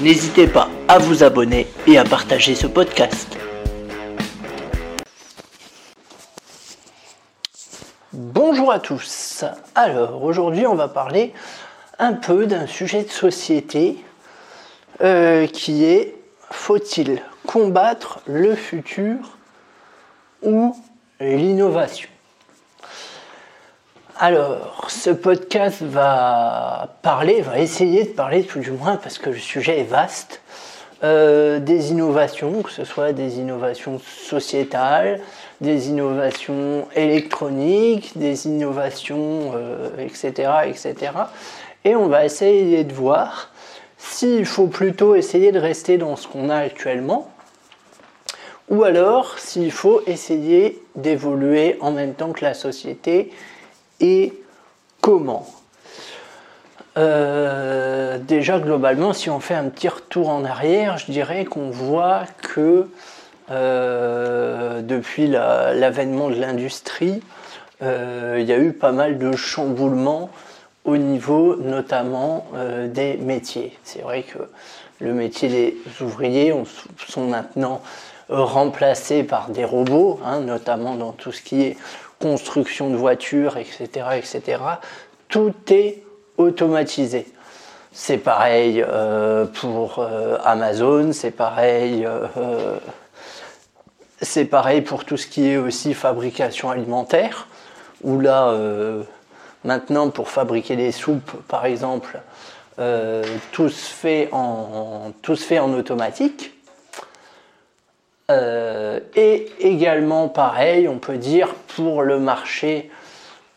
N'hésitez pas à vous abonner et à partager ce podcast. Bonjour à tous. Alors aujourd'hui on va parler un peu d'un sujet de société euh, qui est faut-il combattre le futur ou l'innovation? Alors, ce podcast va parler, va essayer de parler tout du moins, parce que le sujet est vaste, euh, des innovations, que ce soit des innovations sociétales, des innovations électroniques, des innovations, etc., euh, etc. Et on va essayer de voir s'il faut plutôt essayer de rester dans ce qu'on a actuellement, ou alors s'il faut essayer d'évoluer en même temps que la société et comment. Euh, déjà globalement, si on fait un petit retour en arrière, je dirais qu'on voit que euh, depuis l'avènement de l'industrie, euh, il y a eu pas mal de chamboulements au niveau notamment des métiers. C'est vrai que le métier des ouvriers sont maintenant remplacés par des robots, hein, notamment dans tout ce qui est construction de voitures, etc., etc., tout est automatisé. C'est pareil euh, pour euh, Amazon, c'est pareil, euh, c'est pareil pour tout ce qui est aussi fabrication alimentaire, où là, maintenant, pour fabriquer des soupes, par exemple, tout se fait en, tout se fait en automatique. Euh, et également pareil, on peut dire pour le marché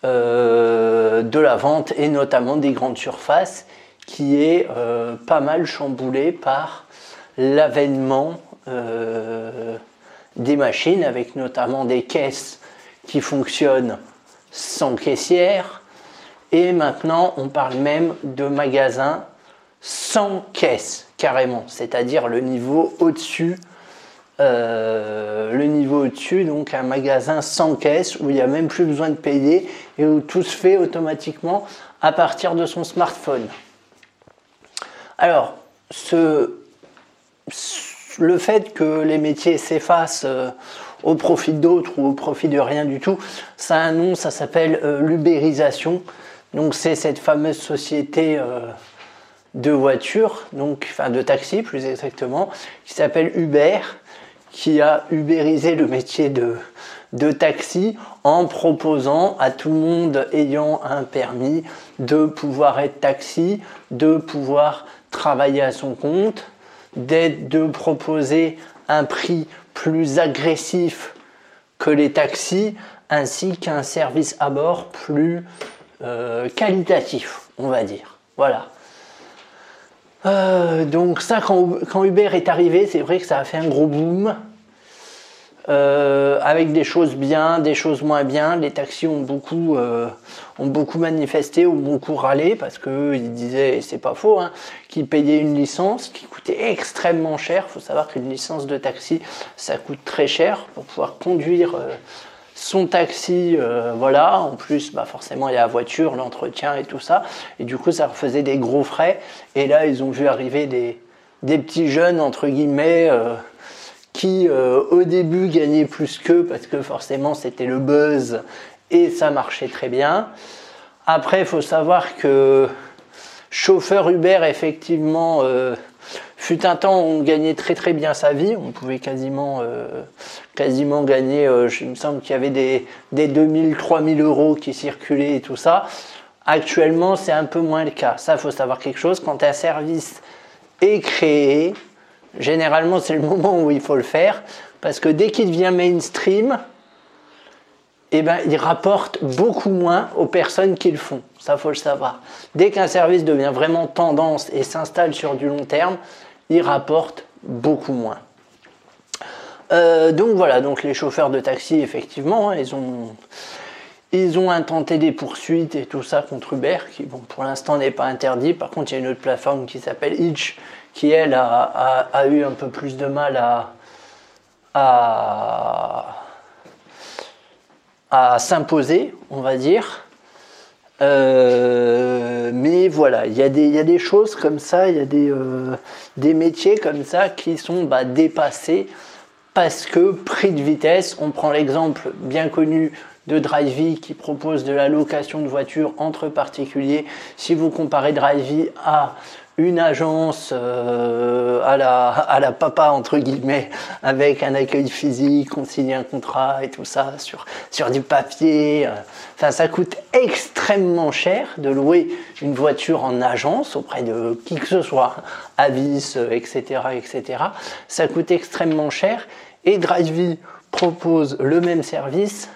euh, de la vente et notamment des grandes surfaces qui est euh, pas mal chamboulé par l'avènement des machines avec notamment des caisses qui fonctionnent sans caissière. Et maintenant on parle même de magasins sans caisse carrément, c'est-à-dire le niveau au-dessus euh, le niveau au-dessus, donc un magasin sans caisse où il n'y a même plus besoin de payer et où tout se fait automatiquement à partir de son smartphone. Alors, le fait que les métiers s'effacent euh, au profit d'autres ou au profit de rien du tout, ça a ça s'appelle euh, l'ubérisation. Donc c'est cette fameuse société de voitures, donc enfin de taxi plus exactement, qui s'appelle Uber qui a ubérisé le métier de, de taxi en proposant à tout le monde ayant un permis de pouvoir être taxi, de pouvoir travailler à son compte, de proposer un prix plus agressif que les taxis, ainsi qu'un service à bord plus euh, qualitatif, on va dire. Voilà. Euh, donc ça, quand, Uber est arrivé, c'est vrai que ça a fait un gros boom. Euh, avec des choses bien, des choses moins bien. Les taxis ont beaucoup, euh, ont beaucoup manifesté, ont beaucoup râlé parce qu'ils disaient, et c'est pas faux, hein, qu'ils payaient une licence qui coûtait extrêmement cher. Il faut savoir qu'une licence de taxi, ça coûte très cher pour pouvoir conduire son taxi, euh, voilà. En plus, bah forcément, il y a la voiture, l'entretien et tout ça. Et du coup, ça faisait des gros frais. Et là, ils ont vu arriver des, des petits jeunes, entre guillemets, euh, qui euh, au début gagnaient plus qu'eux parce que forcément, c'était le buzz et ça marchait très bien. Après, il faut savoir que chauffeur Uber, effectivement, Fut un temps où on gagnait très très bien sa vie, on pouvait quasiment, euh, quasiment gagner, euh, il me semble qu'il y avait des, des 2000, 3000 euros qui circulaient et tout ça. Actuellement, c'est un peu moins le cas. Ça, il faut savoir quelque chose. Quand un service est créé, généralement, c'est le moment où il faut le faire, parce que dès qu'il devient mainstream, eh ben, il rapporte beaucoup moins aux personnes qui le font. Ça, faut le savoir. Dès qu'un service devient vraiment tendance et s'installe sur du long terme, il rapporte beaucoup moins. Euh, donc voilà, donc les chauffeurs de taxi, effectivement, hein, ils ont, ils ont intenté des poursuites et tout ça contre Uber, qui pour l'instant n'est pas interdit. Par contre, il y a une autre plateforme qui s'appelle Hitch, qui elle a, eu un peu plus de mal à, s'imposer, on va dire. Euh, mais voilà, il y, a des choses comme ça, il y a des, euh, des métiers comme ça qui sont bah, dépassés parce que prix de vitesse, on prend l'exemple bien connu de Drivey qui propose de la location de voitures entre particuliers. Si vous comparez Drivey à une agence euh, à, la, à la papa, entre guillemets, avec un accueil physique, on signe un contrat et tout ça sur, sur du papier. Euh. Enfin, ça coûte extrêmement cher de louer une voiture en agence auprès de qui que ce soit, Avis, etc., etc. Ça coûte extrêmement cher et Drivey propose le même service,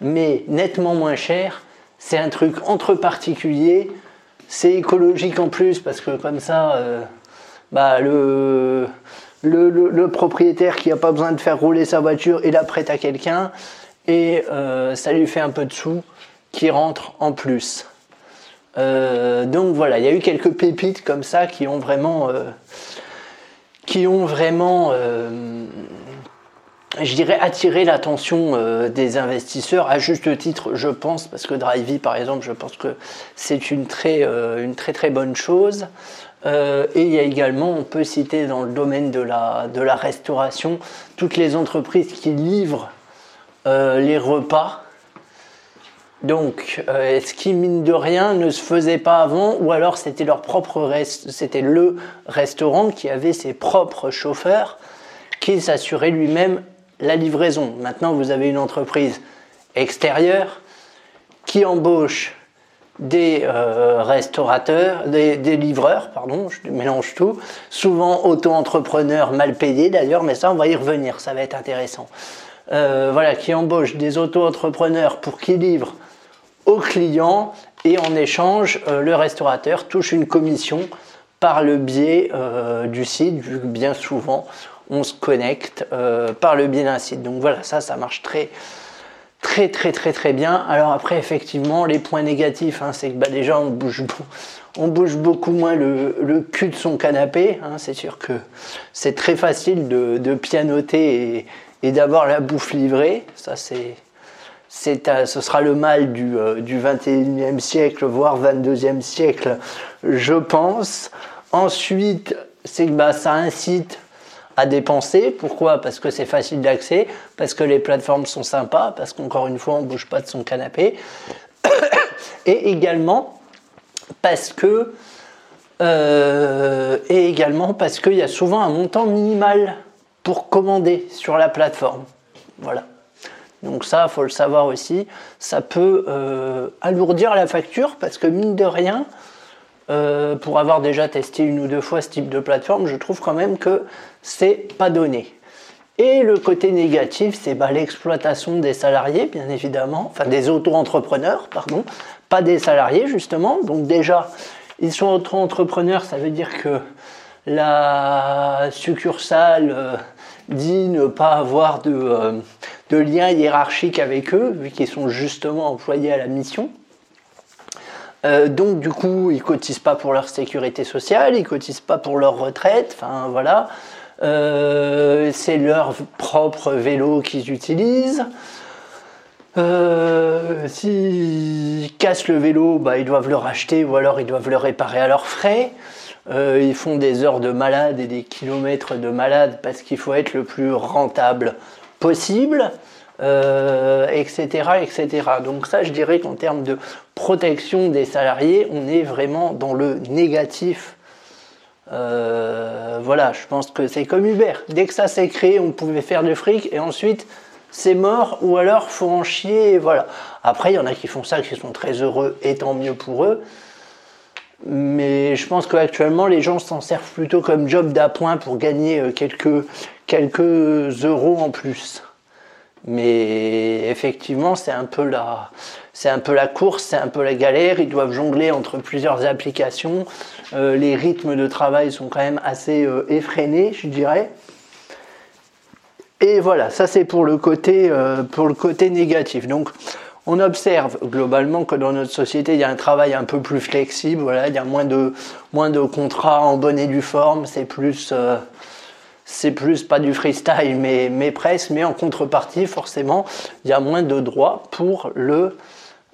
mais nettement moins cher. C'est un truc entre particuliers c'est écologique en plus parce que comme ça, euh, bah, le, le, propriétaire qui n'a pas besoin de faire rouler sa voiture, il la prête à quelqu'un et euh, ça lui fait un peu de sous qui rentre en plus. Euh, donc voilà, il y a eu quelques pépites comme ça qui ont vraiment, qui ont vraiment je dirais, attirer l'attention euh, des investisseurs à juste titre, je pense, parce que Drivey, par exemple, je pense que c'est une très, euh, une très très bonne chose. Euh, et il y a également, on peut citer dans le domaine de la, de la restauration, toutes les entreprises qui livrent les repas. Donc, ce qui, mine de rien, ne se faisait pas avant, ou alors c'était leur propre c'était le restaurant qui avait ses propres chauffeurs qui s'assuraient lui-même la livraison. Maintenant, vous avez une entreprise extérieure qui embauche des euh, restaurateurs, des, livreurs, pardon, je mélange tout, souvent auto-entrepreneurs mal payés d'ailleurs, mais ça on va y revenir, ça va être intéressant. Euh, voilà, qui embauche des auto-entrepreneurs pour qu'ils livrent aux clients et en échange, euh, le restaurateur touche une commission par le biais du site, bien souvent on se connecte euh, par le biais d'un site. Donc voilà, ça, ça marche très, très, très, très, très bien. Alors après, effectivement, les points négatifs, hein, c'est que bah, déjà, on bouge, beaucoup moins le, cul de son canapé. Hein. c'est sûr que c'est très facile de, pianoter et, d'avoir la bouffe livrée. Ça, c'est. ce sera le mal du, euh, du 21e siècle, voire 22e siècle, je pense. Ensuite, c'est que bah, ça incite à dépenser. Pourquoi? Parce que c'est facile d'accès, parce que les plateformes sont sympas, parce qu'encore une fois, on ne bouge pas de son canapé. Et également parce que euh, et également parce qu'il y a souvent un montant minimal pour commander sur la plateforme. Voilà. Donc ça, faut le savoir aussi. Ça peut euh, alourdir la facture parce que mine de rien, euh, pour avoir déjà testé une ou deux fois ce type de plateforme, je trouve quand même que c'est pas donné. Et le côté négatif, c'est bah, l'exploitation des salariés, bien évidemment, enfin des auto-entrepreneurs, pardon, pas des salariés justement. Donc déjà, ils sont auto-entrepreneurs, ça veut dire que la succursale euh, dit ne pas avoir de, euh, de lien hiérarchique avec eux, vu qu'ils sont justement employés à la mission. Euh, donc du coup, ils cotisent pas pour leur sécurité sociale, ils cotisent pas pour leur retraite, enfin voilà. Euh, c'est leur propre vélo qu'ils utilisent. Euh, s'ils cassent le vélo, bah, ils doivent le racheter ou alors ils doivent le réparer à leurs frais. ils font des heures de malade et des kilomètres de malade parce qu'il faut être le plus rentable possible euh, etc. Donc ça, je dirais qu'en termes de protection des salariés, on est vraiment dans le négatif. Euh, voilà, je pense que c'est comme Uber. Dès que ça s'est créé, on pouvait faire du fric et ensuite c'est mort ou alors faut en chier. voilà. Après, il y en a qui font ça, qui sont très heureux et tant mieux pour eux. Mais je pense qu'actuellement, les gens s'en servent plutôt comme job d'appoint pour gagner euh, quelques euros en plus. Mais effectivement, c'est un peu la, c'est un peu la course, c'est un peu la galère. Ils doivent jongler entre plusieurs applications. Euh, les rythmes de travail sont quand même assez euh, effrénés, je dirais. Et voilà, ça c'est pour, le côté, euh, pour le côté négatif. Donc on observe globalement que dans notre société, il y a un travail un peu plus flexible, voilà, il y a moins de, moins de contrats en bonne et due forme, c'est plus, c'est plus pas du freestyle, mais, mais presque, mais en contrepartie, forcément, il y a moins de droits pour le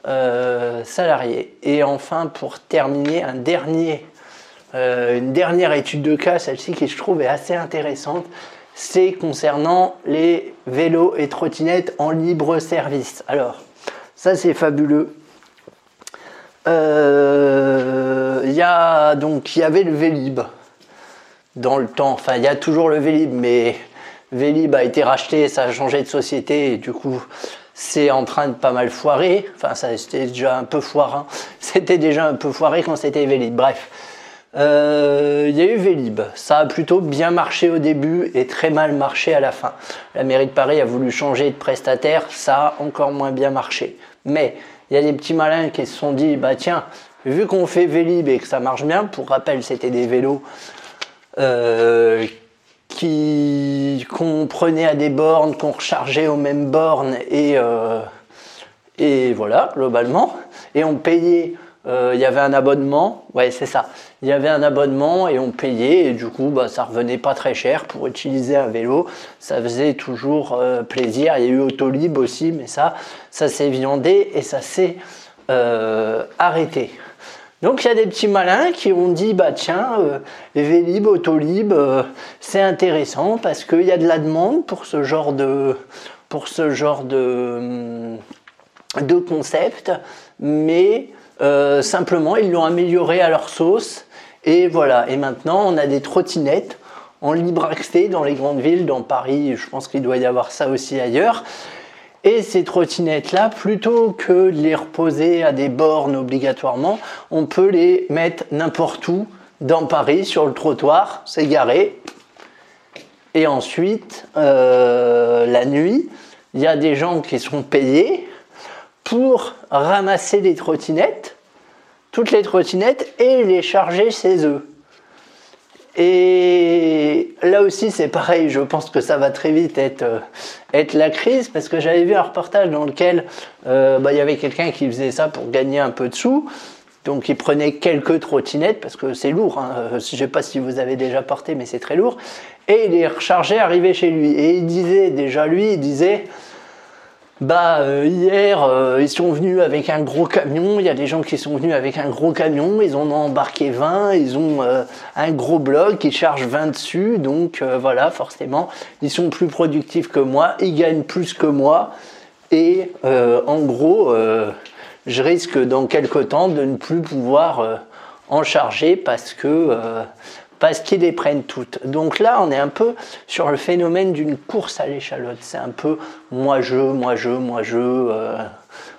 euh, salarié. Et enfin, pour terminer, un dernier, euh, une dernière étude de cas, celle-ci qui je trouve est assez intéressante, c'est concernant les vélos et trottinettes en libre service. Alors, ça, c'est fabuleux. Euh, il y donc il y avait le Vélib dans le temps. Enfin, il y a toujours le Vélib, mais Vélib a été racheté, ça a changé de société et du coup, c'est en train de pas mal foirer. Enfin, ça c'était déjà un peu foirant. C'était déjà un peu foiré quand c'était Vélib. Bref. Euh, il y a eu Vélib. Ça a plutôt bien marché au début et très mal marché à la fin. La mairie de Paris a voulu changer de prestataire, ça a encore moins bien marché. Mais il y a des petits malins qui se sont dit, bah tiens, vu qu'on fait Vélib et que ça marche bien, pour rappel, c'était des vélos euh, qu'on prenait à des bornes, qu'on rechargeait aux mêmes bornes et, euh, et voilà, globalement. Et on payait euh, il y avait un abonnement, ouais c'est ça, il y avait un abonnement et on payait. Et du coup bah, ça revenait pas très cher pour utiliser un vélo, ça faisait toujours euh, plaisir, il y a eu Autolib aussi mais ça, ça s'est viandé et ça s'est arrêté. Donc il y a des petits malins qui ont dit bah tiens Vélib, Autolib c'est intéressant parce qu'il y a de la demande pour ce genre de de concept mais euh, simplement, ils l'ont amélioré à leur sauce. Et voilà. Et maintenant, on a des trottinettes en libre accès dans les grandes villes, dans Paris. Je pense qu'il doit y avoir ça aussi ailleurs. Et ces trottinettes-là, plutôt que de les reposer à des bornes obligatoirement, on peut les mettre n'importe où dans Paris, sur le trottoir, garé. Et ensuite, euh, la nuit, il y a des gens qui sont payés pour ramasser les trottinettes, toutes les trottinettes, et les charger chez eux. Et là aussi, c'est pareil, je pense que ça va très vite être, euh, être la crise, parce que j'avais vu un reportage dans lequel euh, bah, il y avait quelqu'un qui faisait ça pour gagner un peu de sous. Donc il prenait quelques trottinettes, parce que c'est lourd, hein. Euh, je ne sais pas si vous avez déjà porté, mais c'est très lourd, et il les rechargeait, arrivait chez lui. Et il disait, déjà lui, il disait, bah euh, hier euh, ils sont venus avec un gros camion, il y a des gens qui sont venus avec un gros camion, ils en ont embarqué 20, ils ont euh, un gros bloc, ils chargent 20 dessus, donc voilà, forcément, ils sont plus productifs que moi, ils gagnent plus que moi, et en gros, je risque dans quelques temps de ne plus pouvoir en charger parce que parce qu'ils les prennent toutes. Donc là, on est un peu sur le phénomène d'une course à l'échalote. C'est un peu moi je, moi je, moi je, euh,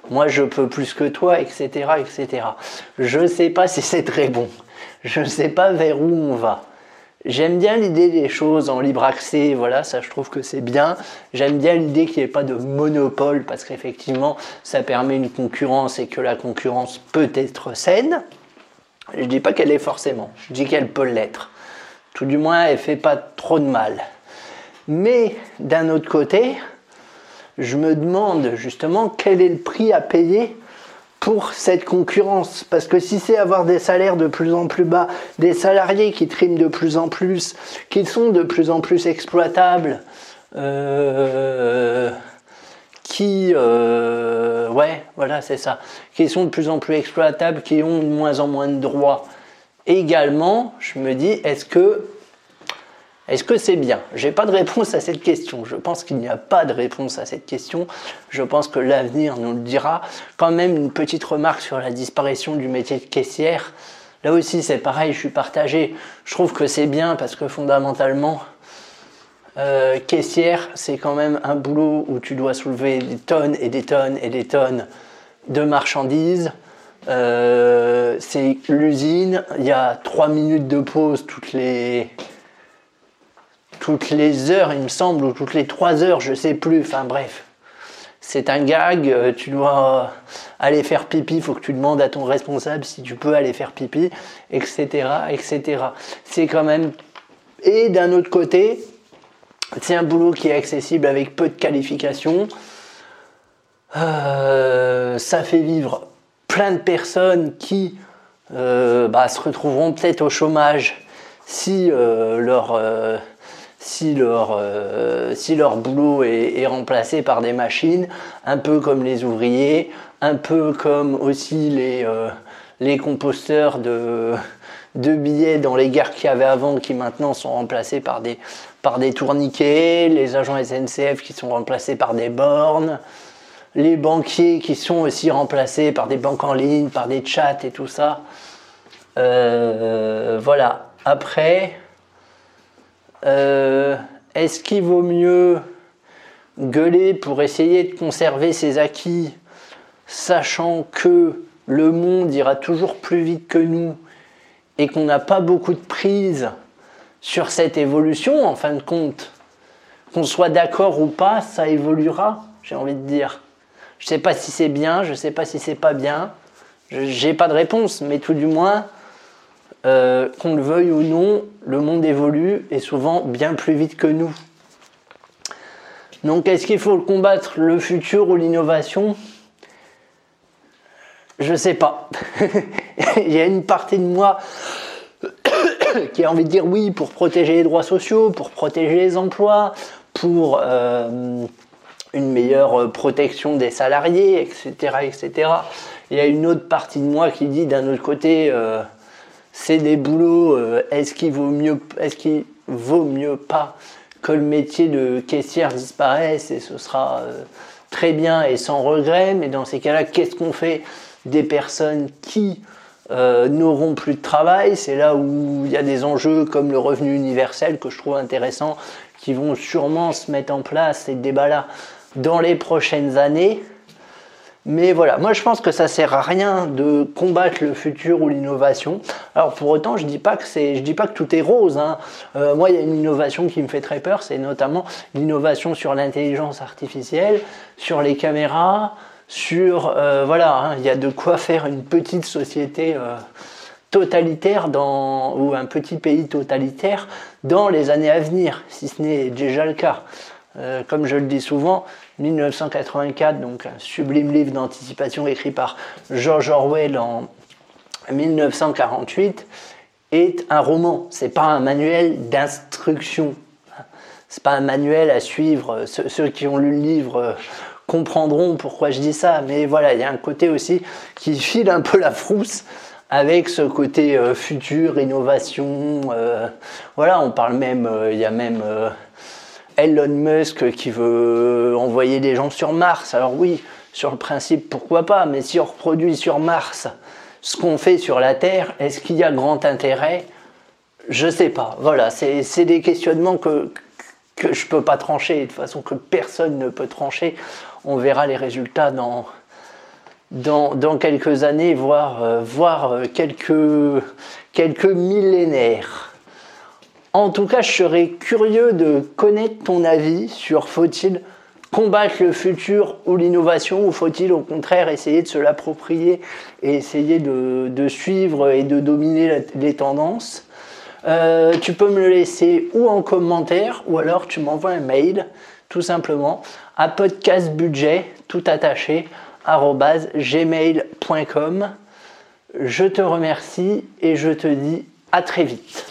moi je peux plus que toi, etc., etc. Je ne sais pas si c'est très bon. Je ne sais pas vers où on va. J'aime bien l'idée des choses en libre accès, voilà, ça je trouve que c'est bien. J'aime bien l'idée qu'il n'y ait pas de monopole parce qu'effectivement ça permet une concurrence et que la concurrence peut être saine. Je ne dis pas qu'elle est forcément, je dis qu'elle peut l'être. Tout du moins, elle fait pas trop de mal. Mais d'un autre côté, je me demande justement quel est le prix à payer pour cette concurrence. Parce que si c'est avoir des salaires de plus en plus bas, des salariés qui triment de plus en plus, qui sont de plus en plus exploitables, euh, qui, euh, ouais, voilà, c'est ça, qui sont de plus en plus exploitables, qui ont de moins en moins de droits, également, je me dis, est-ce que est-ce que c'est bien? Je n'ai pas de réponse à cette question. Je pense qu'il n'y a pas de réponse à cette question. Je pense que l'avenir nous le dira. Quand même, une petite remarque sur la disparition du métier de caissière. Là aussi, c'est pareil, je suis partagé. Je trouve que c'est bien parce que fondamentalement, euh, caissière, c'est quand même un boulot où tu dois soulever des tonnes et des tonnes et des tonnes de marchandises. Euh, c'est l'usine, il y a 3 minutes de pause toutes les, toutes les heures, il me semble, ou toutes les 3 heures, je sais plus, enfin bref. C'est un gag, euh, tu dois aller faire pipi, faut que tu demandes à ton responsable si tu peux aller faire pipi, etc. etc. C'est quand même... Et d'un autre côté, C'est un boulot qui est accessible avec peu de qualifications. Euh, ça fait vivre plein de personnes qui euh, bah, se retrouveront peut-être au chômage si euh, leur, boulot est, remplacé par des machines, un peu comme les ouvriers, un peu comme aussi les, les composteurs de, billets dans les gares qu'il y avait avant qui maintenant sont remplacés par des, par des tourniquets, les agents SNCF qui sont remplacés par des bornes, les banquiers qui sont aussi remplacés par des banques en ligne, par des chats et tout ça. Euh, voilà. Après, euh, est-ce qu'il vaut mieux gueuler pour essayer de conserver ses acquis, sachant que le monde ira toujours plus vite que nous et qu'on n'a pas beaucoup de prise sur cette évolution, en fin de compte, qu'on soit d'accord ou pas, ça évoluera, j'ai envie de dire. Je ne sais pas si c'est bien, je ne sais pas si c'est pas bien, je n'ai pas de réponse, mais tout du moins, euh, qu'on le veuille ou non, le monde évolue et souvent bien plus vite que nous. Donc est-ce qu'il faut combattre le futur ou l'innovation? Je sais pas. Il y a une partie de moi qui a envie de dire oui pour protéger les droits sociaux, pour protéger les emplois, pour euh, une meilleure protection des salariés, etc., etc. Il y a une autre partie de moi qui dit d'un autre côté, euh, c'est des boulots, euh, est-ce qu'il vaut mieux, est-ce qu'il vaut mieux pas que le métier de caissière disparaisse et ce sera très bien et sans regret, mais dans ces cas-là, qu'est-ce qu'on fait? Des personnes qui euh, n'auront plus de travail. C'est là où il y a des enjeux comme le revenu universel que je trouve intéressant, qui vont sûrement se mettre en place, ces débats-là, dans les prochaines années. Mais voilà, moi je pense que ça sert à rien de combattre le futur ou l'innovation. Alors pour autant, je dis pas que c'est, je dis pas que tout est rose. Hein. Euh, moi, il y a une innovation qui me fait très peur, c'est notamment l'innovation sur l'intelligence artificielle, sur les caméras, sur, euh, voilà, hein, il y a de quoi faire une petite société euh, totalitaire dans, ou un petit pays totalitaire dans les années à venir, si ce n'est déjà le cas. Euh, comme je le dis souvent, 1984, donc un sublime livre d'anticipation écrit par George Orwell en 1948, est un roman. C'est pas un manuel d'instruction. C'est pas un manuel à suivre. ceux qui ont lu le livre comprendront pourquoi je dis ça, mais voilà, il y a un côté aussi qui file un peu la frousse avec ce côté euh, futur, innovation. Euh, voilà, on parle même, euh, il y a même Elon Musk qui veut envoyer des gens sur Mars. Alors oui, sur le principe, pourquoi pas, mais si on reproduit sur Mars ce qu'on fait sur la Terre, est-ce qu'il y a grand intérêt? Je sais pas. Voilà, c'est des questionnements que, que je ne peux pas trancher, de façon que personne ne peut trancher. On verra les résultats dans, dans, quelques années, voire, euh, euh, quelques, quelques millénaires. En tout cas, je serais curieux de connaître ton avis sur faut-il combattre le futur ou l'innovation ou faut-il au contraire essayer de se l'approprier et essayer de, suivre et de dominer les tendances euh, tu peux me le laisser ou en commentaire ou alors tu m'envoies un mail tout simplement à podcastbudget tout attaché gmail.com. Je te remercie et je te dis à très vite.